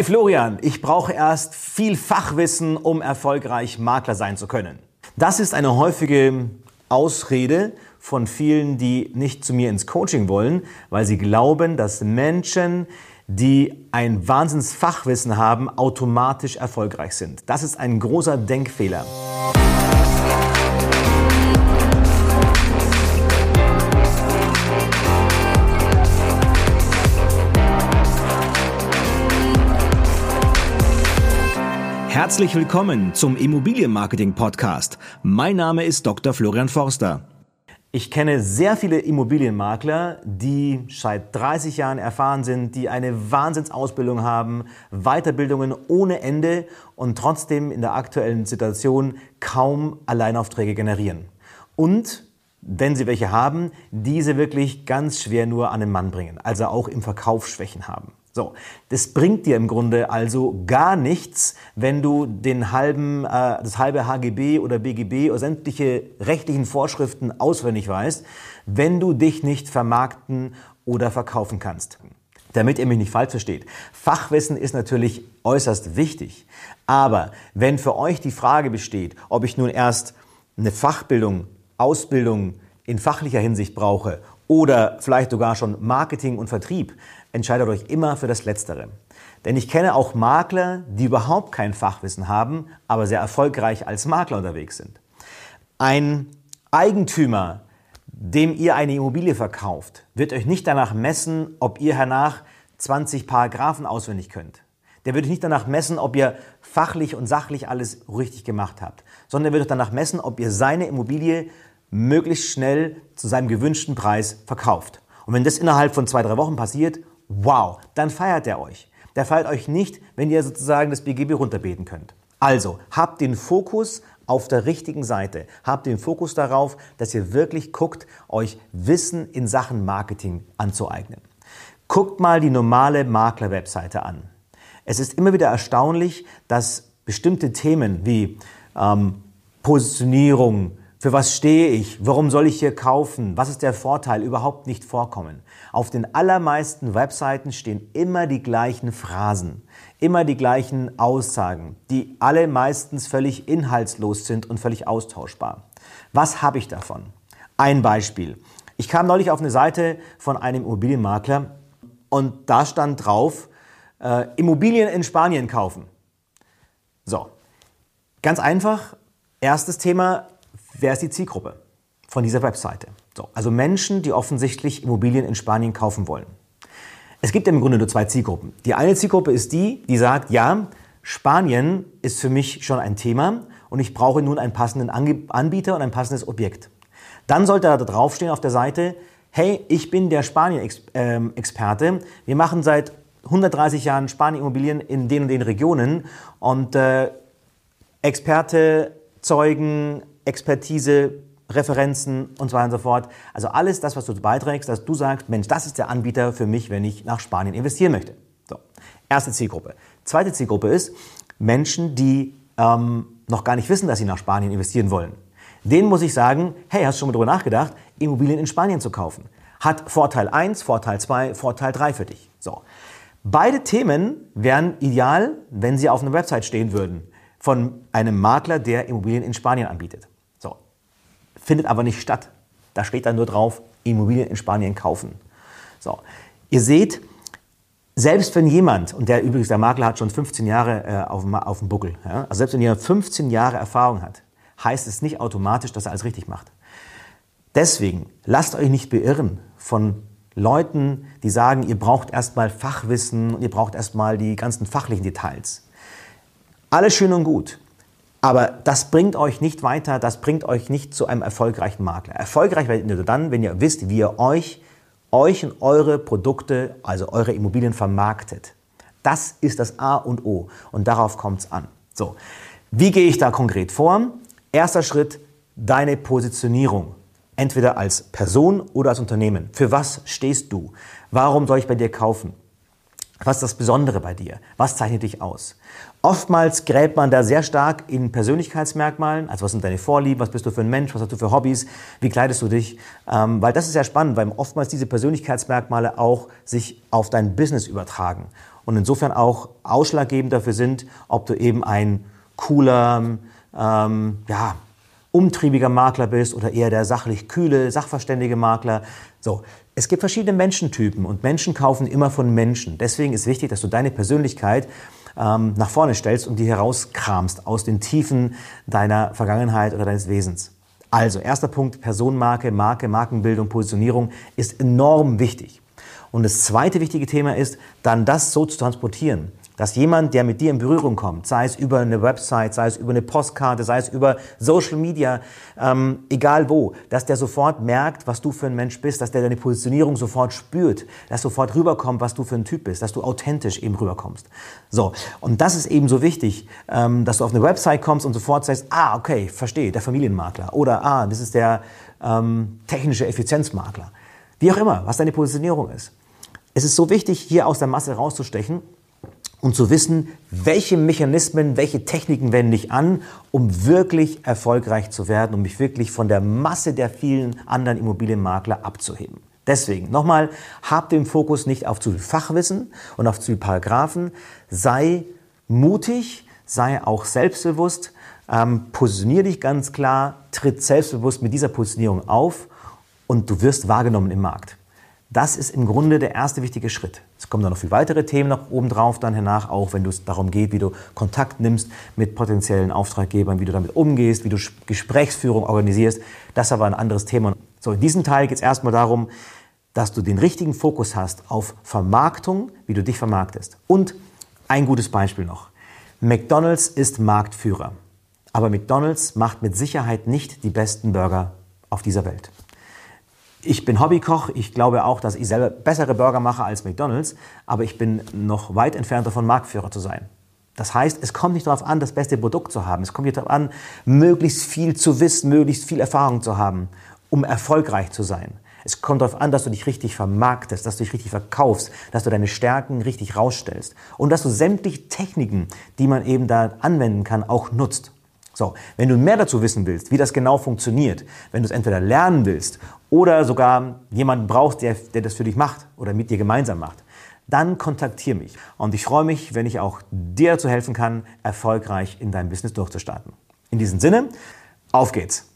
Hey Florian, ich brauche erst viel Fachwissen, um erfolgreich Makler sein zu können. Das ist eine häufige Ausrede von vielen, die nicht zu mir ins Coaching wollen, weil sie glauben, dass Menschen, die ein Wahnsinnsfachwissen haben, automatisch erfolgreich sind. Das ist ein großer Denkfehler. Herzlich willkommen zum Immobilienmarketing Podcast. Mein Name ist Dr. Florian Forster. Ich kenne sehr viele Immobilienmakler, die seit 30 Jahren erfahren sind, die eine Wahnsinnsausbildung haben, Weiterbildungen ohne Ende und trotzdem in der aktuellen Situation kaum Alleinaufträge generieren. Und wenn sie welche haben, diese wirklich ganz schwer nur an den Mann bringen, also auch im Verkauf Schwächen haben. So, das bringt dir im Grunde also gar nichts, wenn du den halben, äh, das halbe HGB oder BGB oder sämtliche rechtlichen Vorschriften auswendig weißt, wenn du dich nicht vermarkten oder verkaufen kannst. Damit ihr mich nicht falsch versteht. Fachwissen ist natürlich äußerst wichtig. Aber wenn für euch die Frage besteht, ob ich nun erst eine Fachbildung, Ausbildung in fachlicher Hinsicht brauche oder vielleicht sogar schon Marketing und Vertrieb, entscheidet euch immer für das Letztere. Denn ich kenne auch Makler, die überhaupt kein Fachwissen haben, aber sehr erfolgreich als Makler unterwegs sind. Ein Eigentümer, dem ihr eine Immobilie verkauft, wird euch nicht danach messen, ob ihr hernach 20 Paragraphen auswendig könnt. Der wird euch nicht danach messen, ob ihr fachlich und sachlich alles richtig gemacht habt, sondern er wird euch danach messen, ob ihr seine Immobilie möglichst schnell zu seinem gewünschten Preis verkauft. Und wenn das innerhalb von zwei, drei Wochen passiert, wow, dann feiert er euch. Der feiert euch nicht, wenn ihr sozusagen das BGB runterbeten könnt. Also, habt den Fokus auf der richtigen Seite. Habt den Fokus darauf, dass ihr wirklich guckt, euch Wissen in Sachen Marketing anzueignen. Guckt mal die normale Makler-Webseite an. Es ist immer wieder erstaunlich, dass bestimmte Themen wie ähm, Positionierung, für was stehe ich? Warum soll ich hier kaufen? Was ist der Vorteil? Überhaupt nicht vorkommen. Auf den allermeisten Webseiten stehen immer die gleichen Phrasen, immer die gleichen Aussagen, die alle meistens völlig inhaltslos sind und völlig austauschbar. Was habe ich davon? Ein Beispiel. Ich kam neulich auf eine Seite von einem Immobilienmakler und da stand drauf, äh, Immobilien in Spanien kaufen. So, ganz einfach. Erstes Thema, Wer ist die Zielgruppe von dieser Webseite? So, also Menschen, die offensichtlich Immobilien in Spanien kaufen wollen. Es gibt im Grunde nur zwei Zielgruppen. Die eine Zielgruppe ist die, die sagt, ja, Spanien ist für mich schon ein Thema und ich brauche nun einen passenden Anbieter und ein passendes Objekt. Dann sollte da draufstehen auf der Seite, hey, ich bin der Spanien-Experte. Wir machen seit 130 Jahren Spanien-Immobilien in den und den Regionen und äh, Experte, Zeugen, Expertise, Referenzen und so weiter und so fort. Also alles das, was du beiträgst, dass du sagst, Mensch, das ist der Anbieter für mich, wenn ich nach Spanien investieren möchte. So, erste Zielgruppe. Zweite Zielgruppe ist Menschen, die ähm, noch gar nicht wissen, dass sie nach Spanien investieren wollen. Denen muss ich sagen, hey, hast du schon mal darüber nachgedacht, Immobilien in Spanien zu kaufen? Hat Vorteil 1, Vorteil 2, Vorteil 3 für dich. So. Beide Themen wären ideal, wenn sie auf einer Website stehen würden von einem Makler, der Immobilien in Spanien anbietet findet aber nicht statt. Da steht dann nur drauf, Immobilien in Spanien kaufen. So, ihr seht, selbst wenn jemand, und der übrigens, der Makler hat schon 15 Jahre äh, auf, dem, auf dem Buckel, ja, also selbst wenn jemand 15 Jahre Erfahrung hat, heißt es nicht automatisch, dass er alles richtig macht. Deswegen lasst euch nicht beirren von Leuten, die sagen, ihr braucht erstmal Fachwissen und ihr braucht erstmal die ganzen fachlichen Details. Alles schön und gut. Aber das bringt euch nicht weiter, das bringt euch nicht zu einem erfolgreichen Makler. Erfolgreich werdet ihr nur dann, wenn ihr wisst, wie ihr euch, euch und eure Produkte, also eure Immobilien vermarktet. Das ist das A und O und darauf kommt es an. So, wie gehe ich da konkret vor? Erster Schritt, deine Positionierung. Entweder als Person oder als Unternehmen. Für was stehst du? Warum soll ich bei dir kaufen? Was ist das Besondere bei dir? Was zeichnet dich aus? Oftmals gräbt man da sehr stark in Persönlichkeitsmerkmalen. Also was sind deine Vorlieben? Was bist du für ein Mensch? Was hast du für Hobbys? Wie kleidest du dich? Ähm, weil das ist ja spannend, weil oftmals diese Persönlichkeitsmerkmale auch sich auf dein Business übertragen. und insofern auch ausschlaggebend dafür sind, ob du eben ein cooler, ähm, ja, umtriebiger Makler bist oder eher der sachlich kühle, sachverständige Makler. So, es gibt verschiedene Menschentypen und Menschen kaufen immer von Menschen. Deswegen ist wichtig, dass du deine Persönlichkeit ähm, nach vorne stellst und die herauskramst aus den Tiefen deiner Vergangenheit oder deines Wesens. Also, erster Punkt, Personenmarke, Marke, Markenbildung, Positionierung ist enorm wichtig. Und das zweite wichtige Thema ist, dann das so zu transportieren, dass jemand, der mit dir in Berührung kommt, sei es über eine Website, sei es über eine Postkarte, sei es über Social Media, ähm, egal wo, dass der sofort merkt, was du für ein Mensch bist, dass der deine Positionierung sofort spürt, dass sofort rüberkommt, was du für ein Typ bist, dass du authentisch eben rüberkommst. So, und das ist eben so wichtig, ähm, dass du auf eine Website kommst und sofort sagst, ah, okay, verstehe, der Familienmakler oder ah, das ist der ähm, technische Effizienzmakler. Wie auch immer, was deine Positionierung ist. Es ist so wichtig, hier aus der Masse rauszustechen und zu wissen, welche Mechanismen, welche Techniken wende ich an, um wirklich erfolgreich zu werden, um mich wirklich von der Masse der vielen anderen Immobilienmakler abzuheben. Deswegen nochmal, hab den Fokus nicht auf zu viel Fachwissen und auf zu viel Paragraphen. Sei mutig, sei auch selbstbewusst, ähm, positionier dich ganz klar, tritt selbstbewusst mit dieser Positionierung auf und du wirst wahrgenommen im Markt. Das ist im Grunde der erste wichtige Schritt. Es kommen dann noch viele weitere Themen noch obendrauf dann hernach, auch wenn es darum geht, wie du Kontakt nimmst mit potenziellen Auftraggebern, wie du damit umgehst, wie du Gesprächsführung organisierst. Das ist aber ein anderes Thema. So, in diesem Teil geht es erstmal darum, dass du den richtigen Fokus hast auf Vermarktung, wie du dich vermarktest. Und ein gutes Beispiel noch. McDonald's ist Marktführer. Aber McDonald's macht mit Sicherheit nicht die besten Burger auf dieser Welt. Ich bin Hobbykoch. Ich glaube auch, dass ich selber bessere Burger mache als McDonald's. Aber ich bin noch weit entfernt davon, Marktführer zu sein. Das heißt, es kommt nicht darauf an, das beste Produkt zu haben. Es kommt nicht darauf an, möglichst viel zu wissen, möglichst viel Erfahrung zu haben, um erfolgreich zu sein. Es kommt darauf an, dass du dich richtig vermarktest, dass du dich richtig verkaufst, dass du deine Stärken richtig rausstellst und dass du sämtliche Techniken, die man eben da anwenden kann, auch nutzt. So, wenn du mehr dazu wissen willst, wie das genau funktioniert, wenn du es entweder lernen willst oder sogar jemanden brauchst, der, der das für dich macht oder mit dir gemeinsam macht, dann kontaktiere mich. Und ich freue mich, wenn ich auch dir dazu helfen kann, erfolgreich in deinem Business durchzustarten. In diesem Sinne, auf geht's!